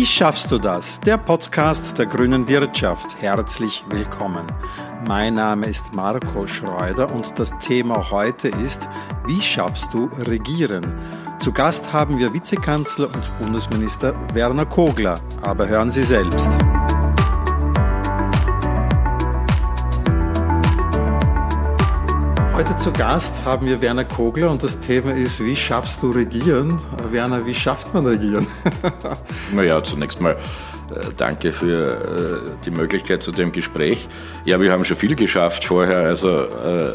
Wie schaffst du das? Der Podcast der grünen Wirtschaft. Herzlich willkommen. Mein Name ist Marco Schreuder und das Thema heute ist, wie schaffst du Regieren? Zu Gast haben wir Vizekanzler und Bundesminister Werner Kogler. Aber hören Sie selbst. Heute zu Gast haben wir Werner Kogler und das Thema ist, wie schaffst du Regieren? Werner, wie schafft man Regieren? naja, zunächst mal äh, danke für äh, die Möglichkeit zu dem Gespräch. Ja, wir haben schon viel geschafft vorher. Also äh,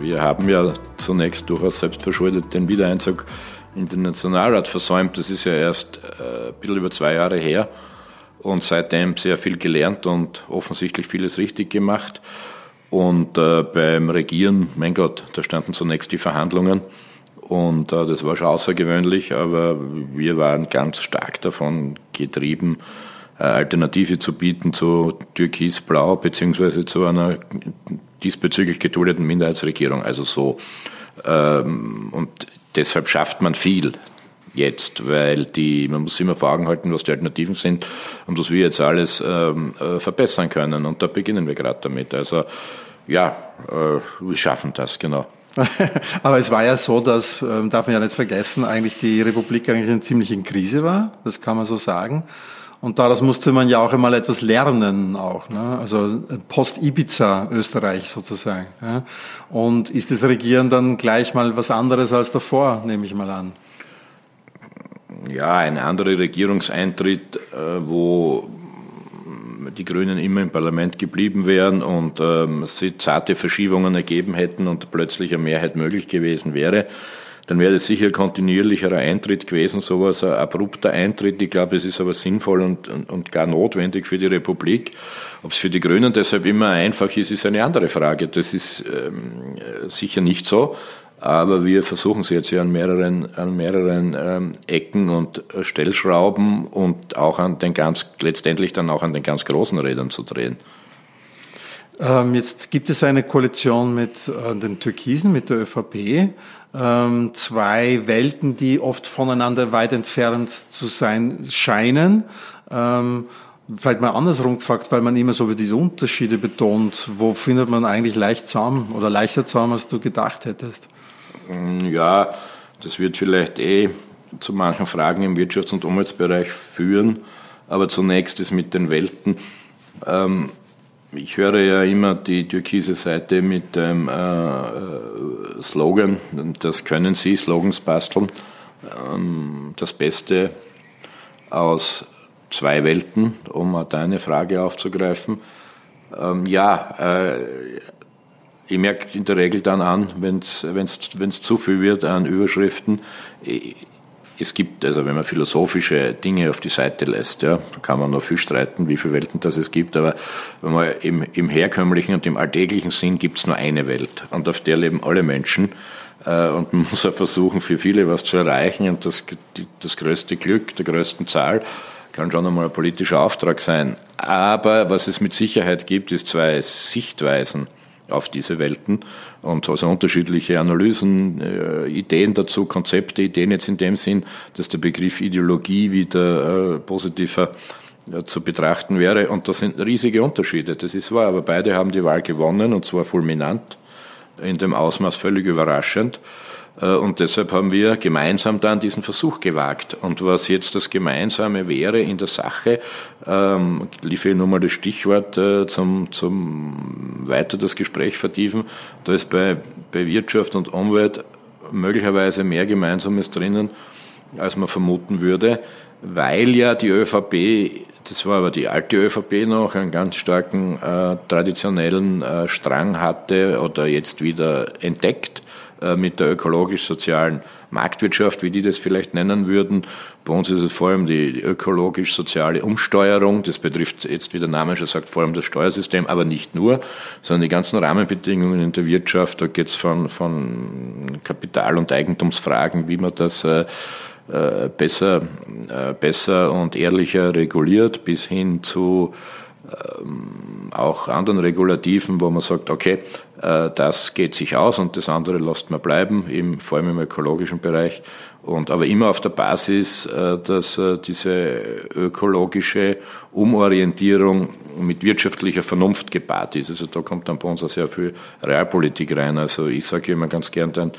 wir haben ja zunächst durchaus selbstverschuldet den Wiedereinzug in den Nationalrat versäumt. Das ist ja erst ein bisschen über zwei Jahre her und seitdem sehr viel gelernt und offensichtlich vieles richtig gemacht. Und äh, beim Regieren, mein Gott, da standen zunächst die Verhandlungen und äh, das war schon außergewöhnlich, aber wir waren ganz stark davon getrieben, eine Alternative zu bieten zu Türkis-Blau beziehungsweise zu einer diesbezüglich geduldeten Minderheitsregierung. Also so. Ähm, und deshalb schafft man viel jetzt, weil die, man muss immer vor Augen halten, was die Alternativen sind und was wir jetzt alles ähm, äh, verbessern können. Und da beginnen wir gerade damit. Also ja, äh, wir schaffen das, genau. Aber es war ja so, dass, ähm, darf man ja nicht vergessen, eigentlich die Republik eigentlich in ziemlichen Krise war, das kann man so sagen. Und daraus musste man ja auch einmal etwas lernen, auch, ne? also Post-Ibiza Österreich sozusagen. Ja? Und ist das Regieren dann gleich mal was anderes als davor, nehme ich mal an? Ja, ein anderer Regierungseintritt, äh, wo die Grünen immer im Parlament geblieben wären und ähm, sie zarte Verschiebungen ergeben hätten und plötzlich eine Mehrheit möglich gewesen wäre, dann wäre das sicher kontinuierlicherer Eintritt gewesen, sowas, ein abrupter Eintritt. Ich glaube, es ist aber sinnvoll und, und, und gar notwendig für die Republik. Ob es für die Grünen deshalb immer einfach ist, ist eine andere Frage. Das ist ähm, sicher nicht so. Aber wir versuchen es jetzt ja an mehreren, an mehreren ähm, Ecken und Stellschrauben und auch an den ganz, letztendlich dann auch an den ganz großen Rädern zu drehen. Ähm, jetzt gibt es eine Koalition mit äh, den Türkisen, mit der ÖVP. Ähm, zwei Welten, die oft voneinander weit entfernt zu sein scheinen. Ähm, vielleicht mal andersrum gefragt, weil man immer so über diese Unterschiede betont. Wo findet man eigentlich leicht zusammen oder leichter zusammen, als du gedacht hättest? Hm, ja, das wird vielleicht eh zu manchen Fragen im Wirtschafts- und Umweltbereich führen. Aber zunächst ist mit den Welten. Ähm, ich höre ja immer die türkise Seite mit dem äh, Slogan, das können Sie, Slogans basteln. Ähm, das Beste aus zwei Welten, um deine Frage aufzugreifen. Ähm, ja, äh, ich merke in der Regel dann an, wenn es zu viel wird an Überschriften. Es gibt, also wenn man philosophische Dinge auf die Seite lässt, ja, kann man noch viel streiten, wie viele Welten das es gibt, aber wenn man im, im herkömmlichen und im alltäglichen Sinn gibt es nur eine Welt und auf der leben alle Menschen äh, und man muss auch versuchen, für viele was zu erreichen und das, das größte Glück der größten Zahl kann schon einmal ein politischer Auftrag sein. Aber was es mit Sicherheit gibt, ist zwei Sichtweisen auf diese Welten und also unterschiedliche Analysen, äh, Ideen dazu, Konzepte, Ideen jetzt in dem Sinn, dass der Begriff Ideologie wieder äh, positiver äh, zu betrachten wäre. Und das sind riesige Unterschiede, das ist wahr, aber beide haben die Wahl gewonnen und zwar fulminant, in dem Ausmaß völlig überraschend. Äh, und deshalb haben wir gemeinsam dann diesen Versuch gewagt. Und was jetzt das Gemeinsame wäre in der Sache, ähm, ich nur mal das Stichwort äh, zum, zum weiter das Gespräch vertiefen. Da ist bei, bei Wirtschaft und Umwelt möglicherweise mehr Gemeinsames drinnen, als man vermuten würde, weil ja die ÖVP, das war aber die alte ÖVP noch, einen ganz starken äh, traditionellen äh, Strang hatte oder jetzt wieder entdeckt mit der ökologisch-sozialen Marktwirtschaft, wie die das vielleicht nennen würden. Bei uns ist es vor allem die ökologisch-soziale Umsteuerung. Das betrifft jetzt, wie der Name schon sagt, vor allem das Steuersystem, aber nicht nur, sondern die ganzen Rahmenbedingungen in der Wirtschaft. Da geht es von, von Kapital- und Eigentumsfragen, wie man das äh, äh, besser, äh, besser und ehrlicher reguliert, bis hin zu ähm, auch anderen Regulativen, wo man sagt, okay, Äh, das geht sich aus und das andere lässt man bleiben, im, vor allem im ökologischen Bereich. Und, aber immer auf der Basis, äh, dass äh, diese ökologische Umorientierung mit wirtschaftlicher Vernunft gepaart ist. Also da kommt dann bei uns auch sehr viel Realpolitik rein. Also ich sage immer ganz gern dann,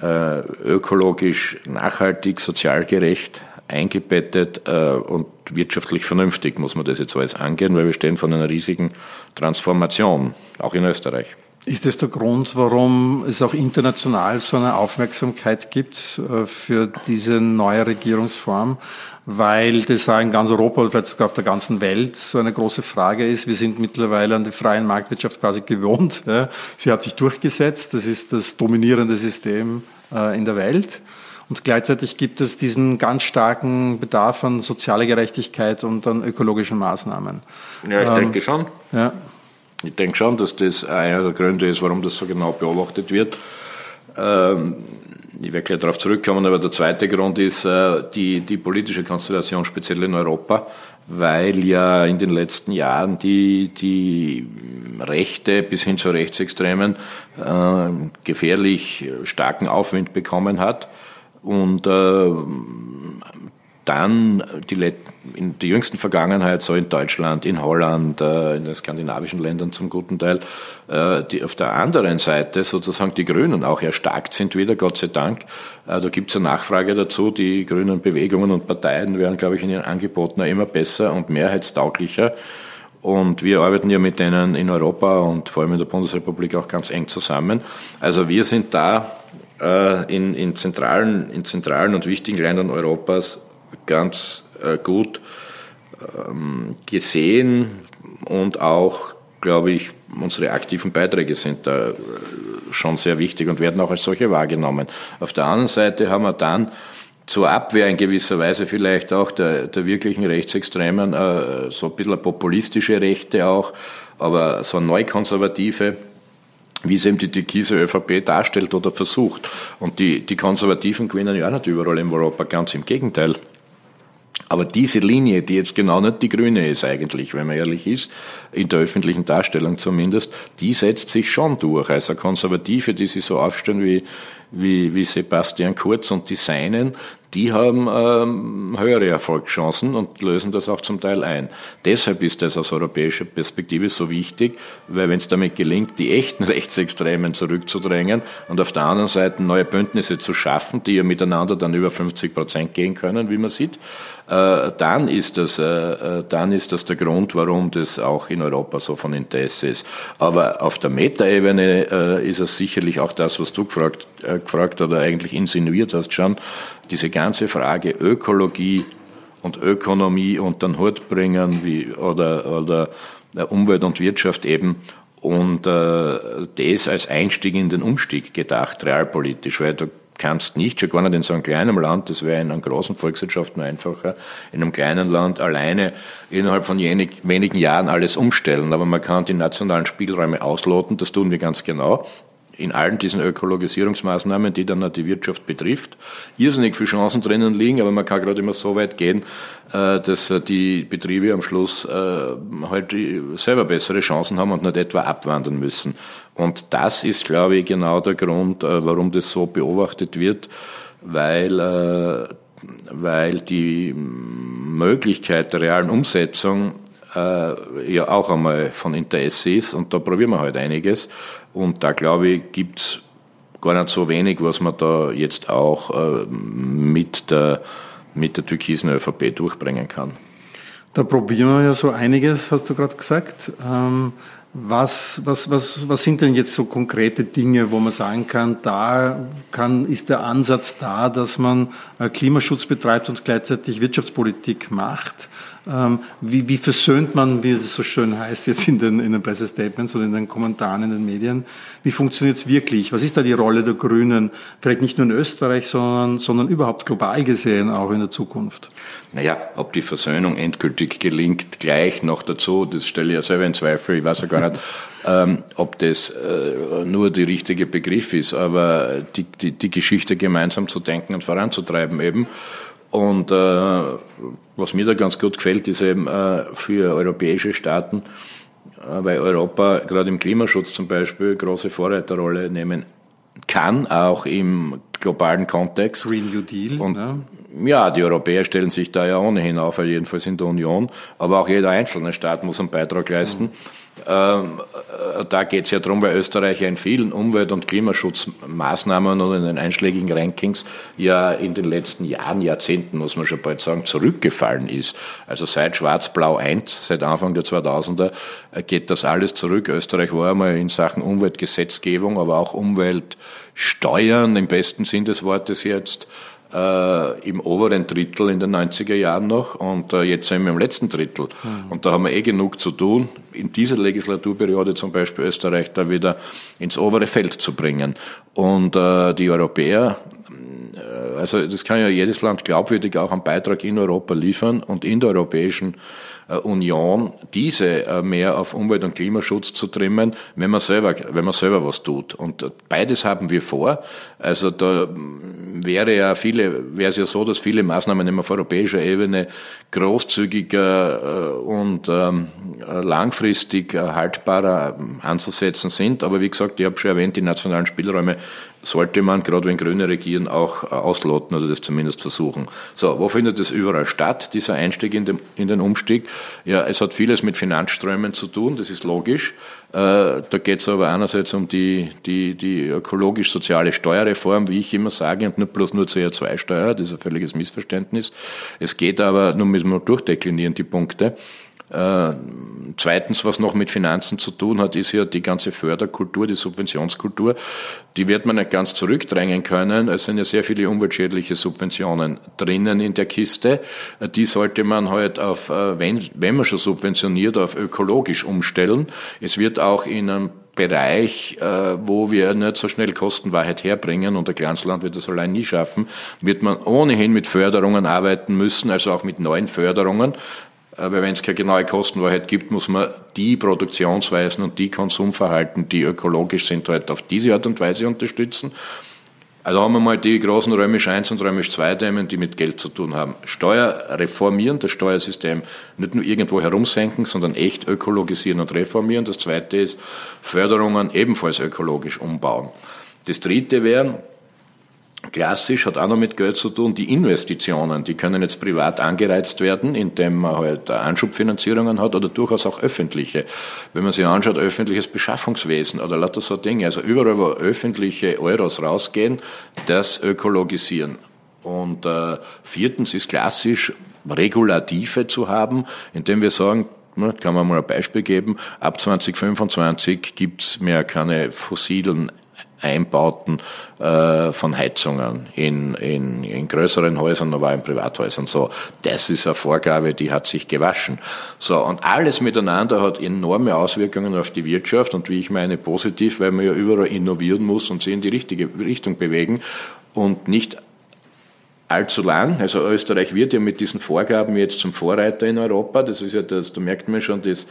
ökologisch, nachhaltig, sozial gerecht, eingebettet und wirtschaftlich vernünftig muss man das jetzt alles angehen, weil wir stehen vor einer riesigen Transformation, auch in Österreich. Ist das der Grund, warum es auch international so eine Aufmerksamkeit gibt äh, für diese neue Regierungsform? Weil das auch in ganz Europa oder vielleicht sogar auf der ganzen Welt so eine große Frage ist. Wir sind mittlerweile an die freien Marktwirtschaft quasi gewohnt. Sie hat sich durchgesetzt. Das ist das dominierende System äh, in der Welt. Und gleichzeitig gibt es diesen ganz starken Bedarf an sozialer Gerechtigkeit und an ökologischen Maßnahmen. Ja, ich ähm, denke schon. Ja. Ich denke schon, dass das einer der Gründe ist, warum das so genau beobachtet wird. Ähm, ich werde gleich darauf zurückkommen, aber der zweite Grund ist äh, die, die politische Konstellation, speziell in Europa, weil ja in den letzten Jahren die, die Rechte bis hin zu Rechtsextremen äh, gefährlich starken Aufwind bekommen hat und äh, dann die, in der jüngsten Vergangenheit, so in Deutschland, in Holland, äh, in den skandinavischen Ländern zum guten Teil, äh, die auf der anderen Seite sozusagen die Grünen auch erstarkt sind wieder, Gott sei Dank. Äh, da gibt es eine Nachfrage dazu. Die grünen Bewegungen und Parteien werden, glaube ich, in ihren Angeboten immer besser und mehrheitstauglicher. Und wir arbeiten ja mit denen in Europa und vor allem in der Bundesrepublik auch ganz eng zusammen. Also wir sind da in, in, zentralen, in zentralen und wichtigen Ländern Europas ganz äh, gut ähm, gesehen und auch, glaube ich, unsere aktiven Beiträge sind da äh, schon sehr wichtig und werden auch als solche wahrgenommen. Auf der anderen Seite haben wir dann zur Abwehr in gewisser Weise vielleicht auch der, der wirklichen Rechtsextremen äh, so ein bisschen populistische Rechte auch, aber so neukonservative, wie es eben die türkise ÖVP darstellt oder versucht. Und die, die Konservativen gewinnen ja auch nicht überall in Europa, ganz im Gegenteil. Aber diese Linie, die jetzt genau nicht die grüne ist eigentlich, wenn man ehrlich ist, in der öffentlichen Darstellung zumindest, die setzt sich schon durch. Also Konservative, die sich so aufstellen wie, wie, wie Sebastian Kurz und die Seinen, die haben ähm, höhere Erfolgschancen und lösen das auch zum Teil ein. Deshalb ist das aus europäischer Perspektive so wichtig, weil wenn es damit gelingt, die echten Rechtsextremen zurückzudrängen und auf der anderen Seite neue Bündnisse zu schaffen, die ja miteinander dann über 50 Prozent gehen können, wie man sieht, dann, ist das, äh, äh, dann ist das der Grund, warum das auch in Europa so von Interesse ist. Aber auf der Metaebene äh, ist es sicherlich auch das, was du gefragt, äh, gefragt oder eigentlich insinuiert hast schon, diese ganze Frage Ökologie und Ökonomie unter den Hut bringen wie, oder, oder Umwelt und Wirtschaft eben und äh, das als Einstieg in den Umstieg gedacht, realpolitisch, weil du kannst nicht, schon gar nicht in so einem kleinen Land, das wäre in einer großen Volkswirtschaft nur einfacher, in einem kleinen Land alleine innerhalb von wenigen Jahren alles umstellen. Aber man kann die nationalen Spielräume ausloten, das tun wir ganz genau in allen diesen Ökologisierungsmaßnahmen, die dann die Wirtschaft betrifft, irrsinnig viele Chancen drinnen liegen, aber man kann gerade immer so weit gehen, äh, dass äh, die Betriebe am Schluss äh, halt selber bessere Chancen haben und nicht etwa abwandern müssen. Und das ist, glaube ich, genau der Grund, warum das so beobachtet wird, weil, weil die Möglichkeit der realen Umsetzung ja auch einmal von Interesse ist und da probieren wir halt einiges. Und da glaube ich, gibt es gar nicht so wenig, was man da jetzt auch äh, mit, der, mit der türkisen ÖVP durchbringen kann. Da probieren wir ja so einiges, hast du gerade gesagt. Ähm, was, was, was, was sind denn jetzt so konkrete Dinge, wo man sagen kann, da kann, ist der Ansatz da, dass man äh, Klimaschutz betreibt und gleichzeitig Wirtschaftspolitik macht? Ähm, wie, wie versöhnt man, wie es so schön heißt, jetzt in den, in den Pressestatements oder in den Kommentaren in den Medien? Wie funktioniert es wirklich? Was ist da die Rolle der Grünen? Vielleicht nicht nur in Österreich, sondern, sondern überhaupt global gesehen auch in der Zukunft? Naja, ob die Versöhnung endgültig gelingt, gleich noch dazu, das stelle ich ja selber in Zweifel, ich weiß ja gar nicht, ähm, ob das äh, nur der richtige Begriff ist, aber die, die, die Geschichte gemeinsam zu denken und voranzutreiben eben. Und äh, was mir da ganz gut gefällt, ist eben äh, für europäische Staaten weil Europa gerade im Klimaschutz zum Beispiel große Vorreiterrolle nehmen kann, auch im globalen Kontext. Green New Deal. Und ne? ja, die Europäer stellen sich da ja ohnehin auf, jedenfalls in der Union, aber auch jeder einzelne Staat muss einen Beitrag leisten. Mhm. Ähm, äh, da geht es ja darum, weil Österreich ja in vielen Umwelt- und Klimaschutzmaßnahmen und in den einschlägigen Rankings ja in den letzten Jahren, Jahrzehnten, muss man schon bald sagen, zurückgefallen ist. Also seit Schwarz-Blau 1, seit Anfang der 2000er, äh, geht das alles zurück. Österreich war einmal in Sachen Umweltgesetzgebung, aber auch Umweltsteuern im besten Sinn des Wortes jetzt äh, im oberen Drittel in den 90er Jahren noch und äh, jetzt sind wir im letzten Drittel. Mhm. Und da haben wir eh genug zu tun, in dieser Legislaturperiode zum Beispiel Österreich da wieder ins obere Feld zu bringen. Und äh, die Europäer, äh, also das kann ja jedes Land glaubwürdig auch einen Beitrag in Europa liefern und in der europäischen äh, Union, diese äh, mehr auf Umwelt- und Klimaschutz zu trimmen, wenn man selber, wenn man selber was tut. Und beides haben wir vor. Also da wäre ja viele, wäre es ja so, dass viele Maßnahmen auf europäischer Ebene großzügiger und ähm, langfristig haltbarer ähm, anzusetzen sind. Aber wie gesagt, ich habe schon erwähnt, die nationalen Spielräume sollte man, gerade wenn Grüne regieren, auch äh, ausloten oder das zumindest versuchen. So, wo findet es überall statt, dieser Einstieg in den, in den Umstieg? Ja, es hat vieles mit Finanzströmen zu tun, das ist logisch. Äh, da geht es aber einerseits um die, die, die ökologisch-soziale Steuerreform, wie ich immer sage, und nicht bloß nur CO2-Steuer, das ist ein völliges Missverständnis. Es geht aber, nun müssen wir durchdeklinieren, die Punkte, äh, zweitens, was noch mit Finanzen zu tun hat, ist ja die ganze Förderkultur, die Subventionskultur. Die wird man nicht ganz zurückdrängen können. Es sind ja sehr viele umweltschädliche Subventionen drinnen in der Kiste. Die sollte man halt auf, äh, wenn, wenn man schon subventioniert, auf ökologisch umstellen. Es wird auch in einem Bereich, äh, wo wir nicht so schnell Kostenwahrheit herbringen und der Glanzland wird das allein nie schaffen, wird man ohnehin mit Förderungen arbeiten müssen, also auch mit neuen Förderungen. Äh, weil wenn es keine genaue Kostenwahrheit gibt, muss man die Produktionsweisen und die Konsumverhalten, die ökologisch sind, halt auf diese Art und Weise unterstützen. Also haben wir mal die großen Römisch 1 und Römisch 2 Themen, die mit Geld zu tun haben. Steuer reformieren, das Steuersystem nicht nur irgendwo herumsenken, sondern echt ökologisieren und reformieren. Das zweite ist Förderungen ebenfalls ökologisch umbauen. Das dritte wäre, Klassisch hat auch noch mit Geld zu tun. Die Investitionen, die können jetzt privat angereizt werden, indem man halt Anschubfinanzierungen hat oder durchaus auch öffentliche. Wenn man sich anschaut, öffentliches Beschaffungswesen oder lauter so Dinge, also überall, wo öffentliche Euros rausgehen, das ökologisieren. Und äh, viertens ist klassisch, Regulative zu haben, indem wir sagen, kann man mal ein Beispiel geben, ab 2025 gibt's mehr keine fossilen Einbauten äh, von Heizungen in, in, in größeren Häusern, aber auch in Privathäusern. So, das ist eine Vorgabe, die hat sich gewaschen. So, und alles miteinander hat enorme Auswirkungen auf die Wirtschaft und wie ich meine positiv, weil man ja überall innovieren muss und sie in die richtige Richtung bewegen und nicht allzu lang. Also Österreich wird ja mit diesen Vorgaben jetzt zum Vorreiter in Europa. Das ist ja das, da merkt man schon das,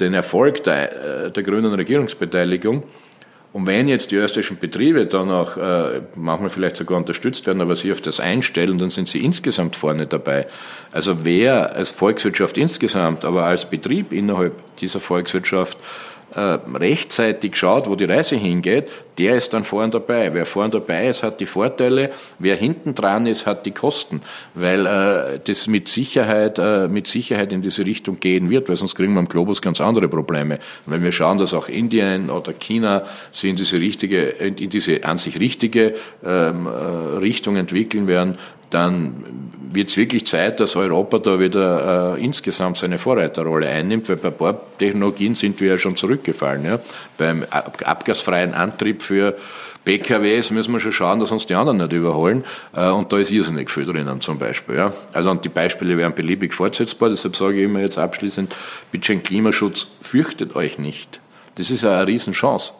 den Erfolg der, äh, der grünen Regierungsbeteiligung. Und wenn jetzt die österreichischen Betriebe dann auch äh, manchmal vielleicht sogar unterstützt werden, aber sich auf das einstellen, dann sind sie insgesamt vorne dabei. Also wer als Volkswirtschaft insgesamt, aber als Betrieb innerhalb dieser Volkswirtschaft rechtzeitig schaut, wo die Reise hingeht, der ist dann vorn dabei. Wer vorn dabei ist, hat die Vorteile. Wer hinten dran ist, hat die Kosten, weil äh, das mit Sicherheit, äh, mit Sicherheit in diese Richtung gehen wird, weil sonst kriegen wir am Globus ganz andere Probleme. Und wenn wir schauen, dass auch Indien oder China sich in diese richtige, in diese an sich richtige ähm, äh, Richtung entwickeln werden, dann wird es wirklich Zeit, dass Europa da wieder äh, insgesamt seine Vorreiterrolle einnimmt, weil bei ein paar Technologien sind wir ja schon zurückgefallen. Ja. Beim abgasfreien Antrieb für PKWs müssen wir schon schauen, dass uns die anderen nicht überholen. Äh, und da ist irrsinnig viel drinnen zum Beispiel. Ja. Also und die Beispiele wären beliebig fortsetzbar. Deshalb sage ich immer jetzt abschließend, bitte Klimaschutz, fürchtet euch nicht. Das ist eine Riesenchance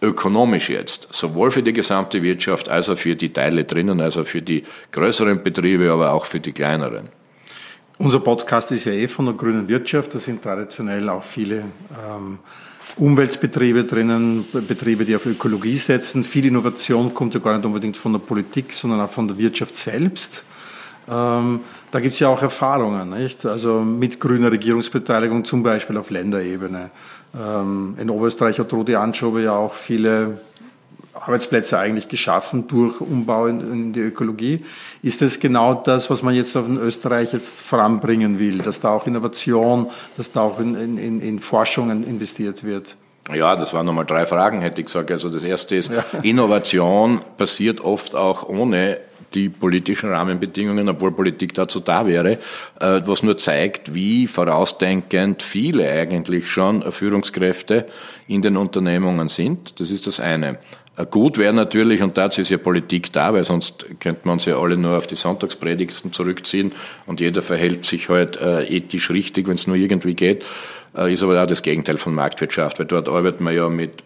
ökonomisch jetzt, sowohl für die gesamte Wirtschaft als auch für die Teile drinnen, also für die größeren Betriebe, aber auch für die kleineren. Unser Podcast ist ja eh von der grünen Wirtschaft, da sind traditionell auch viele ähm, Umweltbetriebe drinnen, Betriebe, die auf Ökologie setzen. Viel Innovation kommt ja gar nicht unbedingt von der Politik, sondern auch von der Wirtschaft selbst. Ähm, da gibt es ja auch Erfahrungen, nicht? Also mit grüner Regierungsbeteiligung, zum Beispiel auf Länderebene. Ähm, in Oberösterreich hat Rudi Anschober ja auch viele Arbeitsplätze eigentlich geschaffen durch Umbau in, in, die Ökologie. Ist das genau das, was man jetzt auf in Österreich jetzt voranbringen will, dass da auch Innovation, dass da auch in, in, in Forschungen investiert wird? Ja, das waren nochmal drei Fragen, hätte ich gesagt. Also das erste ist, ja. Innovation passiert oft auch ohne die politischen Rahmenbedingungen, obwohl Politik dazu da wäre, äh, was nur zeigt, wie vorausdenkend viele eigentlich schon Führungskräfte in den Unternehmungen sind. Das ist das eine. Äh, gut wäre natürlich, und dazu ist ja Politik da, weil sonst könnte man uns ja alle nur auf die Sonntagspredigsten zurückziehen und jeder verhält sich halt äh, ethisch richtig, wenn es nur irgendwie geht, ist aber auch das Gegenteil von Marktwirtschaft, weil dort arbeitet man ja mit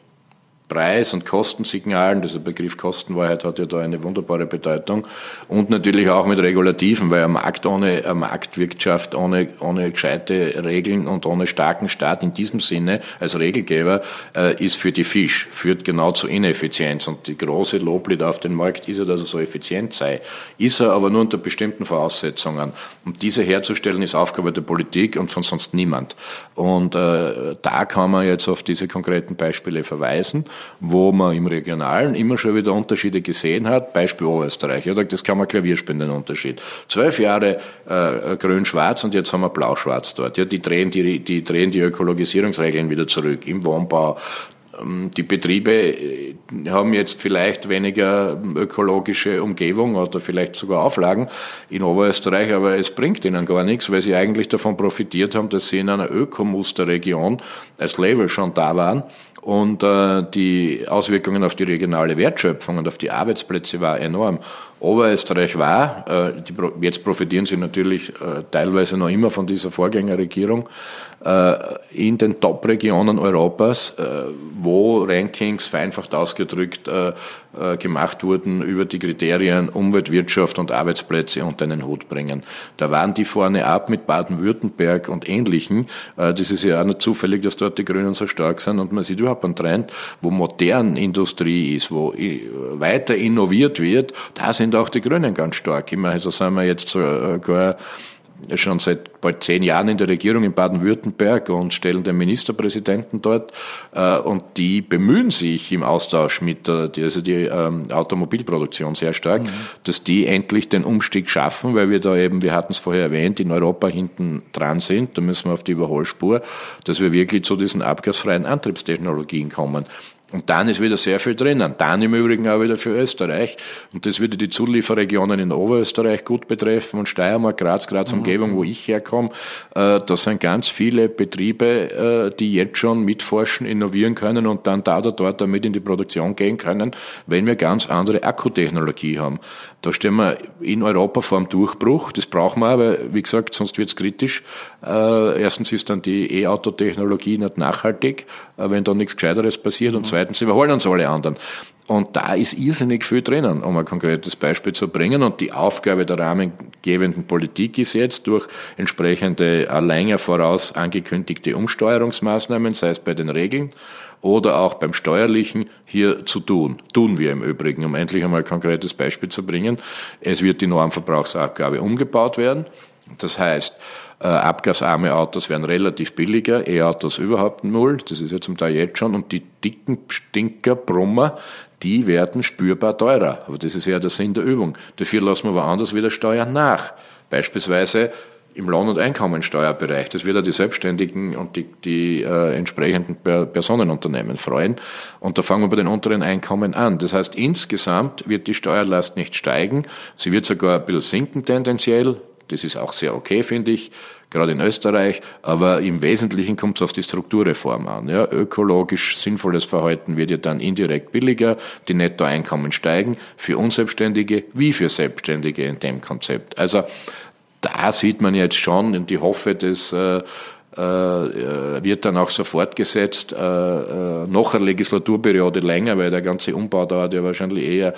Preis- und Kostensignalen, dieser Begriff Kostenwahrheit hat ja da eine wunderbare Bedeutung, und natürlich auch mit Regulativen, weil ein Markt ohne, eine Marktwirtschaft ohne, ohne gescheite Regeln und ohne starken Staat in diesem Sinne als Regelgeber äh, ist für die Fisch, führt genau zu Ineffizienz. Und die große Loblied auf den Markt ist ja, dass er so effizient sei. Ist er aber nur unter bestimmten Voraussetzungen. Und diese herzustellen ist Aufgabe der Politik und von sonst niemand. Und äh, da kann man jetzt auf diese konkreten Beispiele verweisen wo man im Regionalen immer schon wieder Unterschiede gesehen hat. Beispiel Oberösterreich. Ja, das kann man Klavier spielen, den Unterschied. Zwölf Jahre äh, grün-schwarz und jetzt haben wir blau-schwarz dort. Ja, die drehen die, die drehen die Ökologisierungsregeln wieder zurück im Wohnbau. Ähm, die Betriebe äh, haben jetzt vielleicht weniger ökologische Umgebung oder vielleicht sogar Auflagen in Oberösterreich, aber es bringt ihnen gar nichts, weil sie eigentlich davon profitiert haben, dass sie in einer Ökomusterregion als Level schon da waren und äh, die Auswirkungen auf die regionale Wertschöpfung und auf die Arbeitsplätze war enorm. Oberösterreich war, äh, die, jetzt profitieren sie natürlich äh, teilweise noch immer von dieser Vorgängerregierung, in den Top-Regionen Europas, äh, wo Rankings vereinfacht ausgedrückt äh, gemacht wurden über die Kriterien Umwelt, Wirtschaft und Arbeitsplätze unter einen Hut bringen. Da waren die vorne ab mit Baden-Württemberg und Ähnlichen. Das ist ja auch nicht zufällig, dass dort die Grünen so stark sind und man sieht überhaupt einen Trend, wo modern Industrie ist, wo weiter innoviert wird, da sind auch die Grünen ganz stark. Immerhin also sind wir jetzt sogar schon seit bald zehn Jahren in der Regierung in Baden-Württemberg und stellen den Ministerpräsidenten dort. Äh, und die bemühen sich im Austausch mit der, also die ähm, Automobilproduktion sehr stark, mhm. dass die endlich den Umstieg schaffen, weil wir da eben, wir hatten es vorher erwähnt, in Europa hinten dran sind. Da müssen wir auf die Überholspur, dass wir wirklich zu diesen abgasfreien Antriebstechnologien kommen. Und dann ist wieder sehr viel drinnen. Dann im Übrigen auch wieder für Österreich. Und das würde die Zulieferregionen in Oberösterreich gut betreffen und Steiermark, Graz, Graz Umgebung, mhm. wo ich herkomme. Äh, da sind ganz viele Betriebe, äh, die jetzt schon mitforschen, innovieren können und dann da oder dort damit in die Produktion gehen können, wenn wir ganz andere Akkutechnologie haben. Da stehen wir in Europa vor einem Durchbruch. Das brauchen wir, weil, wie gesagt, sonst wird es kritisch. Äh, erstens ist dann die E-Auto-Technologie nicht nachhaltig, wenn da nichts Gescheiteres passiert. Und mhm. Zweitens überholen uns alle anderen. Und da ist irrsinnig viel drinnen, um ein konkretes Beispiel zu bringen. Und die Aufgabe der rahmengebenden Politik ist jetzt durch entsprechende länger voraus angekündigte Umsteuerungsmaßnahmen, sei es bei den Regeln oder auch beim Steuerlichen, hier zu tun. Tun wir im Übrigen, um endlich einmal ein konkretes Beispiel zu bringen. Es wird die Normverbrauchsabgabe umgebaut werden. Das heißt, äh, abgasarme Autos werden relativ billiger, E-Autos überhaupt null, das ist ja zum Teil jetzt schon, und die dicken Stinker, Brummer, die werden spürbar teurer. Aber das ist ja der Sinn der Übung. Dafür lassen wir woanders wieder Steuern nach. Beispielsweise im Lohn- und Einkommensteuerbereich. Das wird ja die Selbstständigen und die, die äh, entsprechenden Personenunternehmen freuen. Und da fangen wir bei den unteren Einkommen an. Das heißt, insgesamt wird die Steuerlast nicht steigen. Sie wird sogar ein bisschen sinken tendenziell. Das ist auch sehr okay, finde ich, gerade in Österreich. Aber im Wesentlichen kommt es auf die Strukturreform an. Ja, ökologisch sinnvolles Verhalten wird ja dann indirekt billiger, die Nettoeinkommen steigen, für Unselbstständige wie für Selbstständige in dem Konzept. Also da sieht man jetzt schon, und ich hoffe, äh, äh, wird dann auch so fortgesetzt, äh, äh, noch eine Legislaturperiode länger, weil der ganze Umbau dauert ja wahrscheinlich eher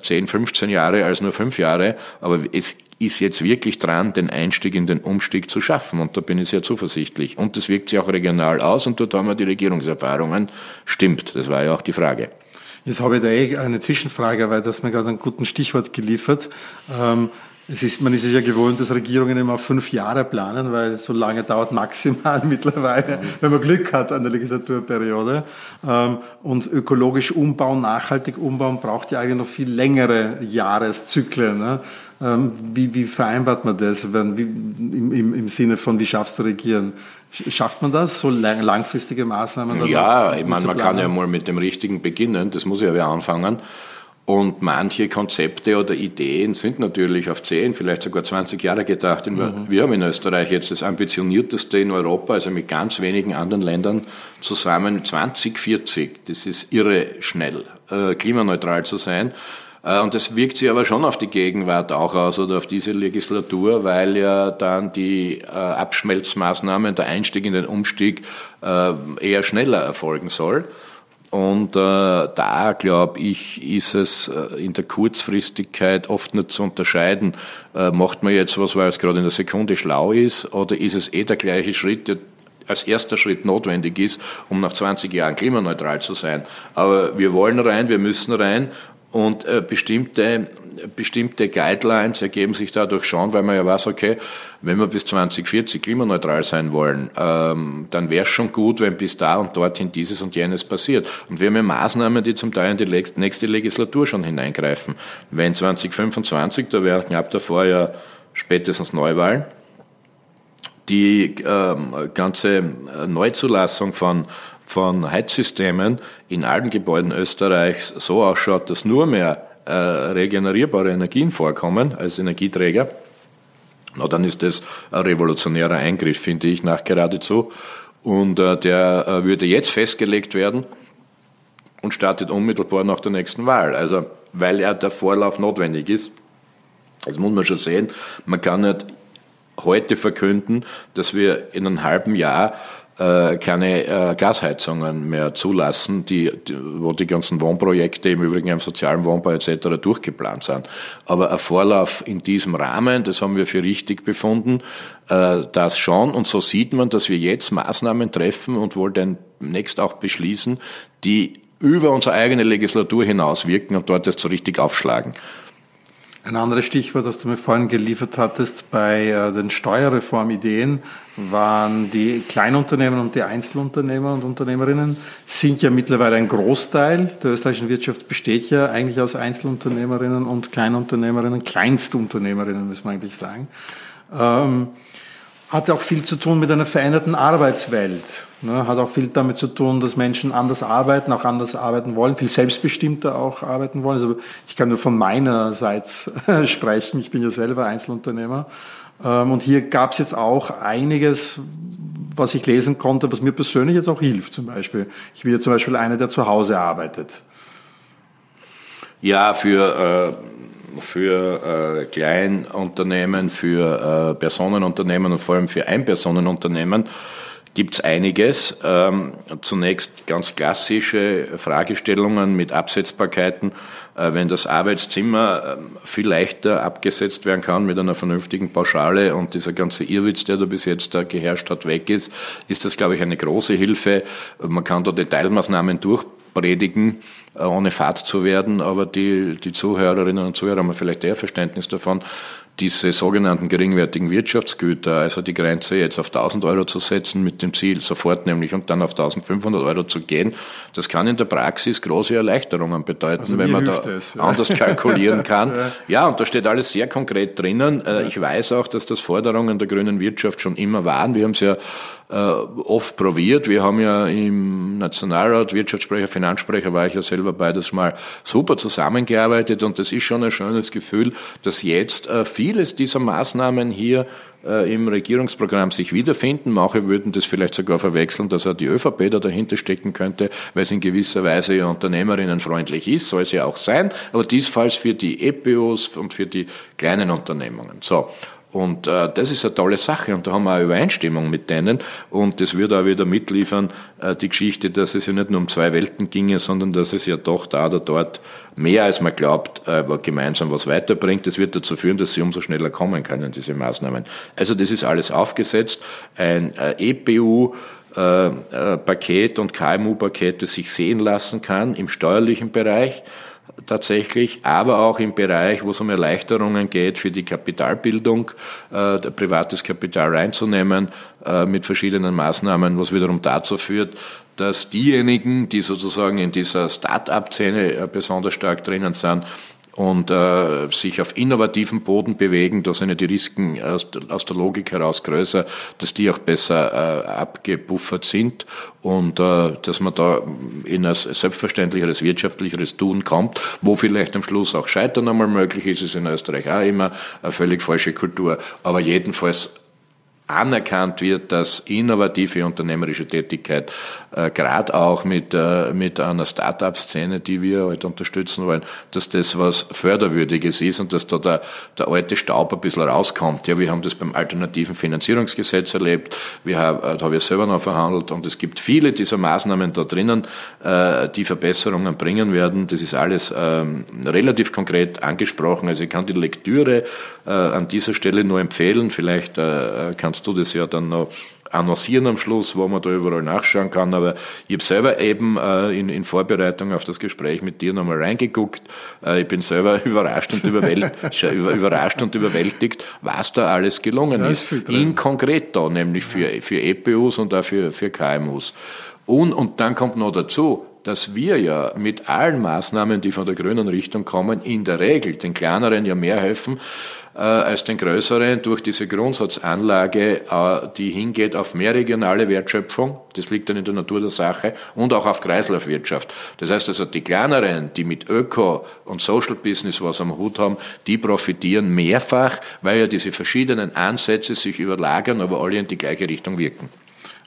10, 15 Jahre als nur fünf Jahre. Aber es ist jetzt wirklich dran, den Einstieg in den Umstieg zu schaffen. Und da bin ich sehr zuversichtlich. Und das wirkt sich auch regional aus und dort haben wir die Regierungserfahrungen. Stimmt, das war ja auch die Frage. Jetzt habe ich da eh eine Zwischenfrage, weil du hast mir gerade einen guten Stichwort geliefert. Ähm, Es ist, man ist es ja gewohnt, dass Regierungen immer fünf Jahre planen, weil so lange dauert maximal mittlerweile, wenn man Glück hat an der Legislaturperiode. Ähm, und ökologisch umbauen, nachhaltig umbauen braucht ja eigentlich noch viel längere Jahreszyklen. Ne? Ähm, wie, wie vereinbart man das wie, im, im, Sinne von, wie schaffst du Regieren? Schafft man das, so langfristige Maßnahmen? Ja, ich meine, man kann ja mal mit dem Richtigen beginnen, das muss ja wieder anfangen. Und manche Konzepte oder Ideen sind natürlich auf 10, vielleicht sogar 20 Jahre gedacht. Mhm. Wir haben in Österreich jetzt das ambitionierteste in Europa, also mit ganz wenigen anderen Ländern zusammen 2040. Das ist irre schnell, äh, klimaneutral zu sein. Äh, und das wirkt sich aber schon auf die Gegenwart auch aus oder auf diese Legislatur, weil ja dann die äh, Abschmelzmaßnahmen, der Einstieg in den Umstieg eher schneller erfolgen soll. Und äh, da, glaube ich, ist es äh, in der Kurzfristigkeit oft nicht zu unterscheiden, äh, macht man jetzt was, weil es gerade in der Sekunde schlau ist, oder ist es eh der gleiche Schritt, der als erster Schritt notwendig ist, um nach 20 Jahren klimaneutral zu sein. Aber wir wollen rein, wir müssen rein und äh, bestimmte, bestimmte Guidelines ergeben sich dadurch schon, weil man ja weiß, okay, wenn wir bis 2040 klimaneutral sein wollen, ähm, dann wäre es schon gut, wenn bis da und dorthin dieses und jenes passiert. Und wir haben ja Maßnahmen, die zum Teil in die nächste Legislatur schon hineingreifen. Wenn 2025, da wäre knapp davor ja spätestens Neuwahlen, die ähm, ganze Neuzulassung von von Heizsystemen in allen Gebäuden Österreichs so ausschaut, dass nur mehr äh, regenerierbare Energien vorkommen als Energieträger, na, dann ist das ein revolutionärer Eingriff, finde ich, nach geradezu. Und äh, der äh, würde jetzt festgelegt werden und startet unmittelbar nach der nächsten Wahl. Also, weil ja der Vorlauf notwendig ist. Das muss man schon sehen. Man kann nicht heute verkünden, dass wir in einem halben Jahr äh, keine äh, Gasheizungen mehr zulassen, die, die, wo die ganzen Wohnprojekte im Übrigen im sozialen Wohnbau etc. durchgeplant sind. Aber ein Vorlauf in diesem Rahmen, das haben wir für richtig befunden, äh, das schon. Und so sieht man, dass wir jetzt Maßnahmen treffen und wohl demnächst auch beschließen, die über unsere eigene Legislatur hinaus wirken und dort erst so richtig aufschlagen. Ein anderes Stichwort, das du mir vorhin geliefert hattest bei äh, den Steuerreformideen, waren die Kleinunternehmen und die Einzelunternehmer und Unternehmerinnen sind ja mittlerweile ein Großteil der österreichischen Wirtschaft besteht ja eigentlich aus Einzelunternehmerinnen und Kleinunternehmerinnen, Kleinstunternehmerinnen, muss man eigentlich sagen. Ähm, hat auch viel zu tun mit einer veränderten Arbeitswelt. Ne? Hat auch viel damit zu tun, dass Menschen anders arbeiten, auch anders arbeiten wollen, viel selbstbestimmter auch arbeiten wollen. Also ich kann nur von meinerseits sprechen. Ich bin ja selber Einzelunternehmer. Ähm, und hier gab es jetzt auch einiges, was ich lesen konnte, was mir persönlich jetzt auch hilft. Zum Beispiel, ich bin ja zum Beispiel einer, der zu Hause arbeitet. Ja, für äh für äh, Kleinunternehmen, für äh, Personenunternehmen und vor allem für Einpersonenunternehmen gibt es einiges. Ähm, zunächst ganz klassische Fragestellungen mit Absetzbarkeiten. Äh, wenn das Arbeitszimmer äh, viel leichter abgesetzt werden kann mit einer vernünftigen Pauschale und dieser ganze Irrwitz, der da bis jetzt da geherrscht hat, weg ist, ist das, glaube ich, eine große Hilfe. Man kann da Detailmaßnahmen durchpredigen äh, ohne Fahrt zu werden, aber die, die Zuhörerinnen und Zuhörer haben vielleicht eher Verständnis davon, diese sogenannten geringwertigen Wirtschaftsgüter, also die Grenze jetzt auf 1000 Euro zu setzen mit dem Ziel, sofort nämlich und dann auf 1500 Euro zu gehen, das kann in der Praxis große Erleichterungen bedeuten, also wenn man da es, ja. anders kalkulieren kann. ja. und da steht alles sehr konkret drinnen. Äh, ich weiß auch, dass das Forderungen der grünen Wirtschaft schon immer waren. Wir haben es ja oft probiert. Wir haben ja im Nationalrat, Wirtschaftssprecher, Finanzsprecher, war ich ja selber beides mal super zusammengearbeitet und das ist schon ein schönes Gefühl, dass jetzt äh, vieles dieser Maßnahmen hier äh, im Regierungsprogramm sich wiederfinden. Manche würden das vielleicht sogar verwechseln, dass auch die ÖVP da dahinter stecken könnte, weil es in gewisser Weise ja unternehmerinnenfreundlich ist, soll es ja auch sein, aber diesfalls für die EPOs und für die kleinen Unternehmungen. So. Und äh, das ist eine tolle Sache und da haben wir eine Übereinstimmung mit denen und das wird auch wieder mitliefern, äh, die Geschichte, dass es ja nicht nur um zwei Welten ginge, sondern dass es ja doch da oder dort mehr als man glaubt, äh, gemeinsam was weiterbringt. Das wird dazu führen, dass sie umso schneller kommen können, diese Maßnahmen. Also das ist alles aufgesetzt. Ein äh, EPU äh, äh, Paket und KMU-Paket, das sich sehen lassen kann im steuerlichen Bereich tatsächlich, aber auch im Bereich, wo es um Erleichterungen geht für die Kapitalbildung, äh, privates Kapital reinzunehmen äh, mit verschiedenen Maßnahmen, was wiederum dazu führt, dass diejenigen, die sozusagen in dieser Start-up-Szene äh, besonders stark drinnen sind, und äh, sich auf innovativen Boden bewegen, da sind ja die Risiken aus, aus der Logik heraus größer, dass die auch besser äh, abgebuffert sind und äh, dass man da in ein selbstverständlicheres, wirtschaftlicheres Tun kommt, wo vielleicht am Schluss auch Scheitern einmal möglich ist, ist in Österreich auch immer eine völlig falsche Kultur, aber jedenfalls anerkannt wird, dass innovative unternehmerische Tätigkeit äh, gerade auch mit, äh, mit einer Start-up-Szene, die wir halt unterstützen wollen, dass das was Förderwürdiges ist und dass da der, der alte Staub ein bisschen rauskommt. Ja, wir haben das beim alternativen Finanzierungsgesetz erlebt, wir haben, äh, da habe ich selber noch verhandelt und es gibt viele dieser Maßnahmen da drinnen, äh, die Verbesserungen bringen werden. Das ist alles ähm, relativ konkret angesprochen. Also ich kann die Lektüre äh, an dieser Stelle nur empfehlen. Vielleicht äh, kann kannst du das ja dann noch annoncieren am Schluss, wo man da überall nachschauen kann. Aber ich habe selber eben äh, in, in Vorbereitung auf das Gespräch mit dir nochmal reingeguckt. Äh, ich bin selber überrascht und, überwältigt, überrascht und überwältigt, was da alles gelungen ja, ist. In konkreto, nämlich für, für EPUs und auch für, für KMUs. Und, und dann kommt noch dazu, dass wir ja mit allen Maßnahmen, die von der grünen Richtung kommen, in der Regel den kleineren ja mehr helfen als den größeren durch diese Grundsatzanlage, äh, die hingeht auf mehr regionale Wertschöpfung, das liegt dann in der Natur der Sache, und auch auf Kreislaufwirtschaft. Das heißt also, die kleineren, die mit Öko und Social Business was am Hut haben, die profitieren mehrfach, weil ja diese verschiedenen Ansätze sich überlagern, aber alle in die gleiche Richtung wirken.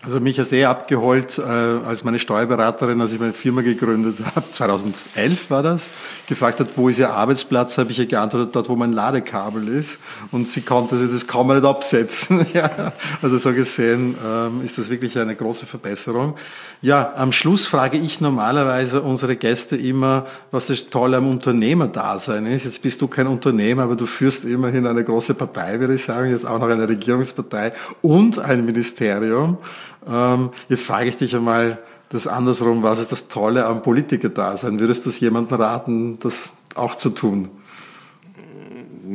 Also mich hat sehr abgeholt, äh, als meine Steuerberaterin, als ich meine Firma gegründet habe, 2011 war das, gefragt hat, wo ist Ihr Arbeitsplatz, habe ich ihr geantwortet, dort, wo mein Ladekabel ist. Und sie konnte das kaum nicht absetzen. ja, also so gesehen ähm, ist das wirklich eine große Verbesserung. Ja, am Schluss frage ich normalerweise unsere Gäste immer, was das Tolle am Unternehmerdasein ist. Jetzt bist du kein Unternehmer, aber du führst immerhin eine große Partei, würde ich sagen, jetzt auch noch eine Regierungspartei und ein Ministerium. Ähm, jetzt frage ich dich einmal das andersrum, was ist das Tolle am Politikerdasein? Würdest du es jemandem raten, das auch zu tun?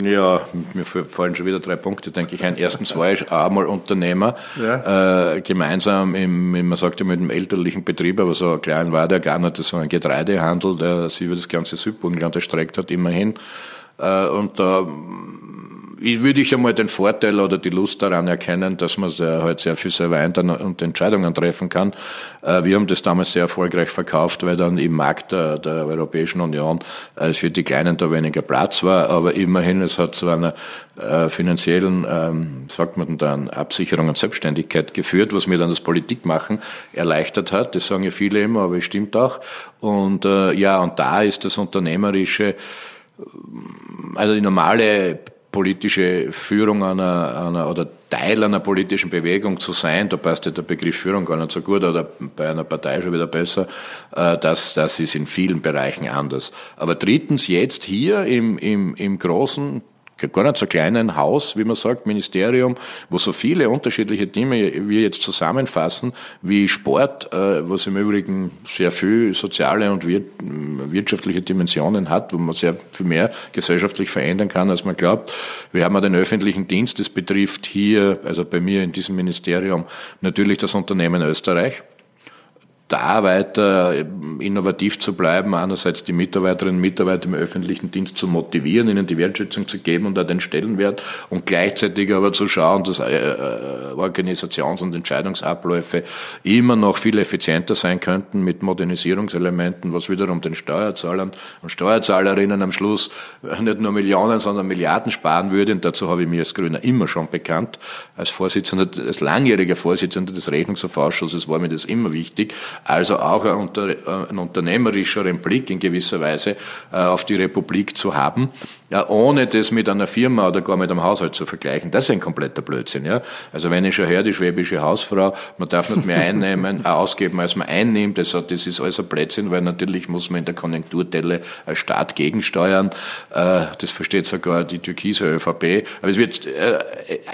Ja, mir fallen schon wieder drei Punkte, denke ich. Ein erstens war ich einmal Unternehmer, ja. äh, gemeinsam im, man sagt ja mit dem elterlichen Betrieb, aber so klein war der gar nicht, das war ein Getreidehandel, der sich über das ganze Südbundland erstreckt hat, immerhin. Äh, und da würde ich einmal den Vorteil oder die Lust daran erkennen, dass man sehr, halt sehr viel selber ein und Entscheidungen treffen kann. Äh, wir haben das damals sehr erfolgreich verkauft, weil dann im Markt der, der Europäischen Union äh, für die Kleinen da weniger Platz war, aber immerhin, es hat zu einer äh, finanziellen, ähm, sagt man dann, Absicherung und Selbstständigkeit geführt, was mir dann das Politikmachen erleichtert hat. Das sagen ja viele immer, aber es stimmt auch. Und äh, ja, und da ist das Unternehmerische, also die normale politische Führung einer, einer oder Teil einer politischen Bewegung zu sein, da passt ja der Begriff Führung gar nicht so gut oder bei einer Partei schon wieder besser, äh, das, das ist in vielen Bereichen anders. Aber drittens jetzt hier im, im, im großen gar nicht so kleinen Haus, wie man sagt, Ministerium, wo so viele unterschiedliche Themen wir jetzt zusammenfassen, wie Sport, äh, was im Übrigen sehr viel soziale und wirtschaftliche Dimensionen hat, wo man sehr viel mehr gesellschaftlich verändern kann, als man glaubt. Wir haben ja den öffentlichen Dienst, das betrifft hier, also bei mir in diesem Ministerium, natürlich das Unternehmen Österreich da weiter innovativ zu bleiben, einerseits die Mitarbeiterinnen und Mitarbeiter im öffentlichen Dienst zu motivieren, ihnen die Wertschätzung zu geben und auch den Stellenwert und gleichzeitig aber zu schauen, dass äh, äh, Organisations- und Entscheidungsabläufe immer noch viel effizienter sein könnten mit Modernisierungselementen, was wiederum den Steuerzahlern und Steuerzahlerinnen am Schluss nicht nur Millionen, sondern Milliarden sparen würde. Und dazu habe ich mir als Grüner immer schon bekannt. Als Vorsitzender, als langjähriger Vorsitzender des Rechnungsausschusses war mir das immer wichtig, also auch ein, unter, äh, ein unternehmerischeren Blick in gewisser Weise äh, auf die Republik zu haben, ja, ohne das mit einer Firma oder gar mit einem Haushalt zu vergleichen. Das ist ein kompletter Blödsinn. Ja? Also wenn ich schon höre, die schwäbische Hausfrau, man darf nicht mehr einnehmen, äh, ausgeben, als man einnimmt, das, das ist alles ein Blödsinn, weil natürlich muss man in der Konjunkturtelle als Staat gegensteuern. Das versteht sogar die türkise ÖVP. Aber es, wird,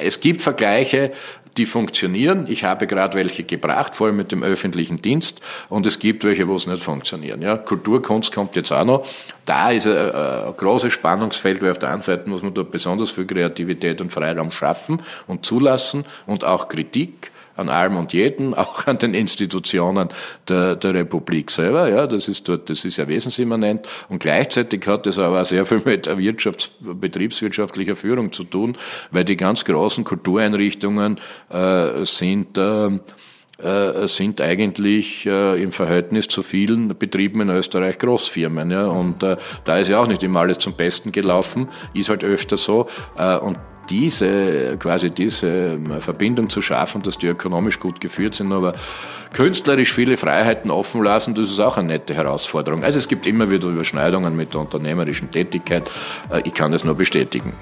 es gibt Vergleiche, die funktionieren. Ich habe gerade welche gebracht, vor allem mit dem öffentlichen Dienst. Und es gibt welche, wo es nicht funktionieren. Ja, Kulturkunst kommt jetzt auch noch. Da ist ein, ein großes Spannungsfeld, weil auf der einen Seite muss man da besonders viel Kreativität und Freiraum schaffen und zulassen und auch Kritik an allem und jedem, auch an den Institutionen der, der Republik selber. Ja, das ist dort, das ist ja wesensimmanent. Und gleichzeitig hat das aber sehr viel mit Wirtschafts-, betriebswirtschaftlicher Führung zu tun, weil die ganz großen Kultureinrichtungen äh, sind äh, äh, sind eigentlich äh, im Verhältnis zu vielen Betrieben in Österreich Großfirmen. Ja? Und äh, da ist ja auch nicht immer alles zum Besten gelaufen, ist halt öfter so. Äh, und diese, quasi diese ähm, Verbindung zu schaffen, dass die ökonomisch gut geführt sind, aber künstlerisch viele Freiheiten offen lassen, das ist auch eine nette Herausforderung. Also es gibt immer wieder Überschneidungen mit der unternehmerischen Tätigkeit. Äh, ich kann das nur bestätigen.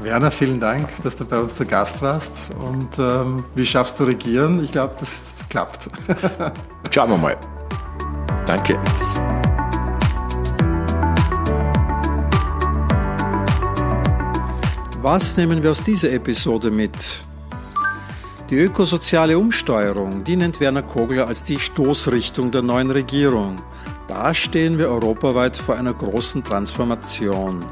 Werner, vielen Dank, dass du bei uns zu Gast warst. Und ähm, wie schaffst du regieren? Ich glaube, das klappt. Schauen wir mal. Danke. Was nehmen wir aus dieser Episode mit? Die ökosoziale Umsteuerung, die nennt Werner Kogler als die Stoßrichtung der neuen Regierung. Da stehen wir europaweit vor einer großen Transformation.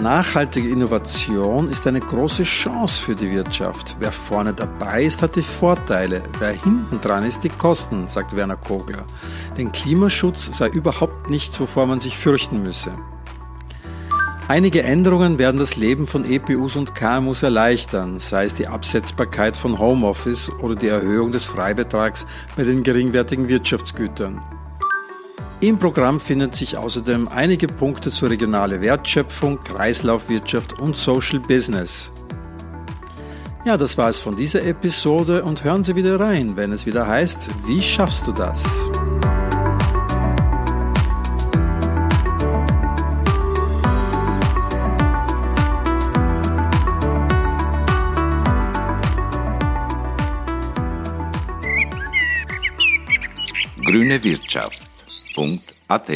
Nachhaltige Innovation ist eine große Chance für die Wirtschaft. Wer vorne dabei ist, hat die Vorteile. Wer hinten dran ist, die Kosten, sagt Werner Kogler. Denn Klimaschutz sei überhaupt nichts, wovor man sich fürchten müsse. Einige Änderungen werden das Leben von EPUs und KMUs erleichtern, sei es die Absetzbarkeit von Homeoffice oder die Erhöhung des Freibetrags bei den geringwertigen Wirtschaftsgütern. Im Programm finden sich außerdem einige Punkte zur regionalen Wertschöpfung, Kreislaufwirtschaft und Social Business. Ja, das war es von dieser Episode und hören Sie wieder rein, wenn es wieder heißt, wie schaffst du das? grünewirtschaft.at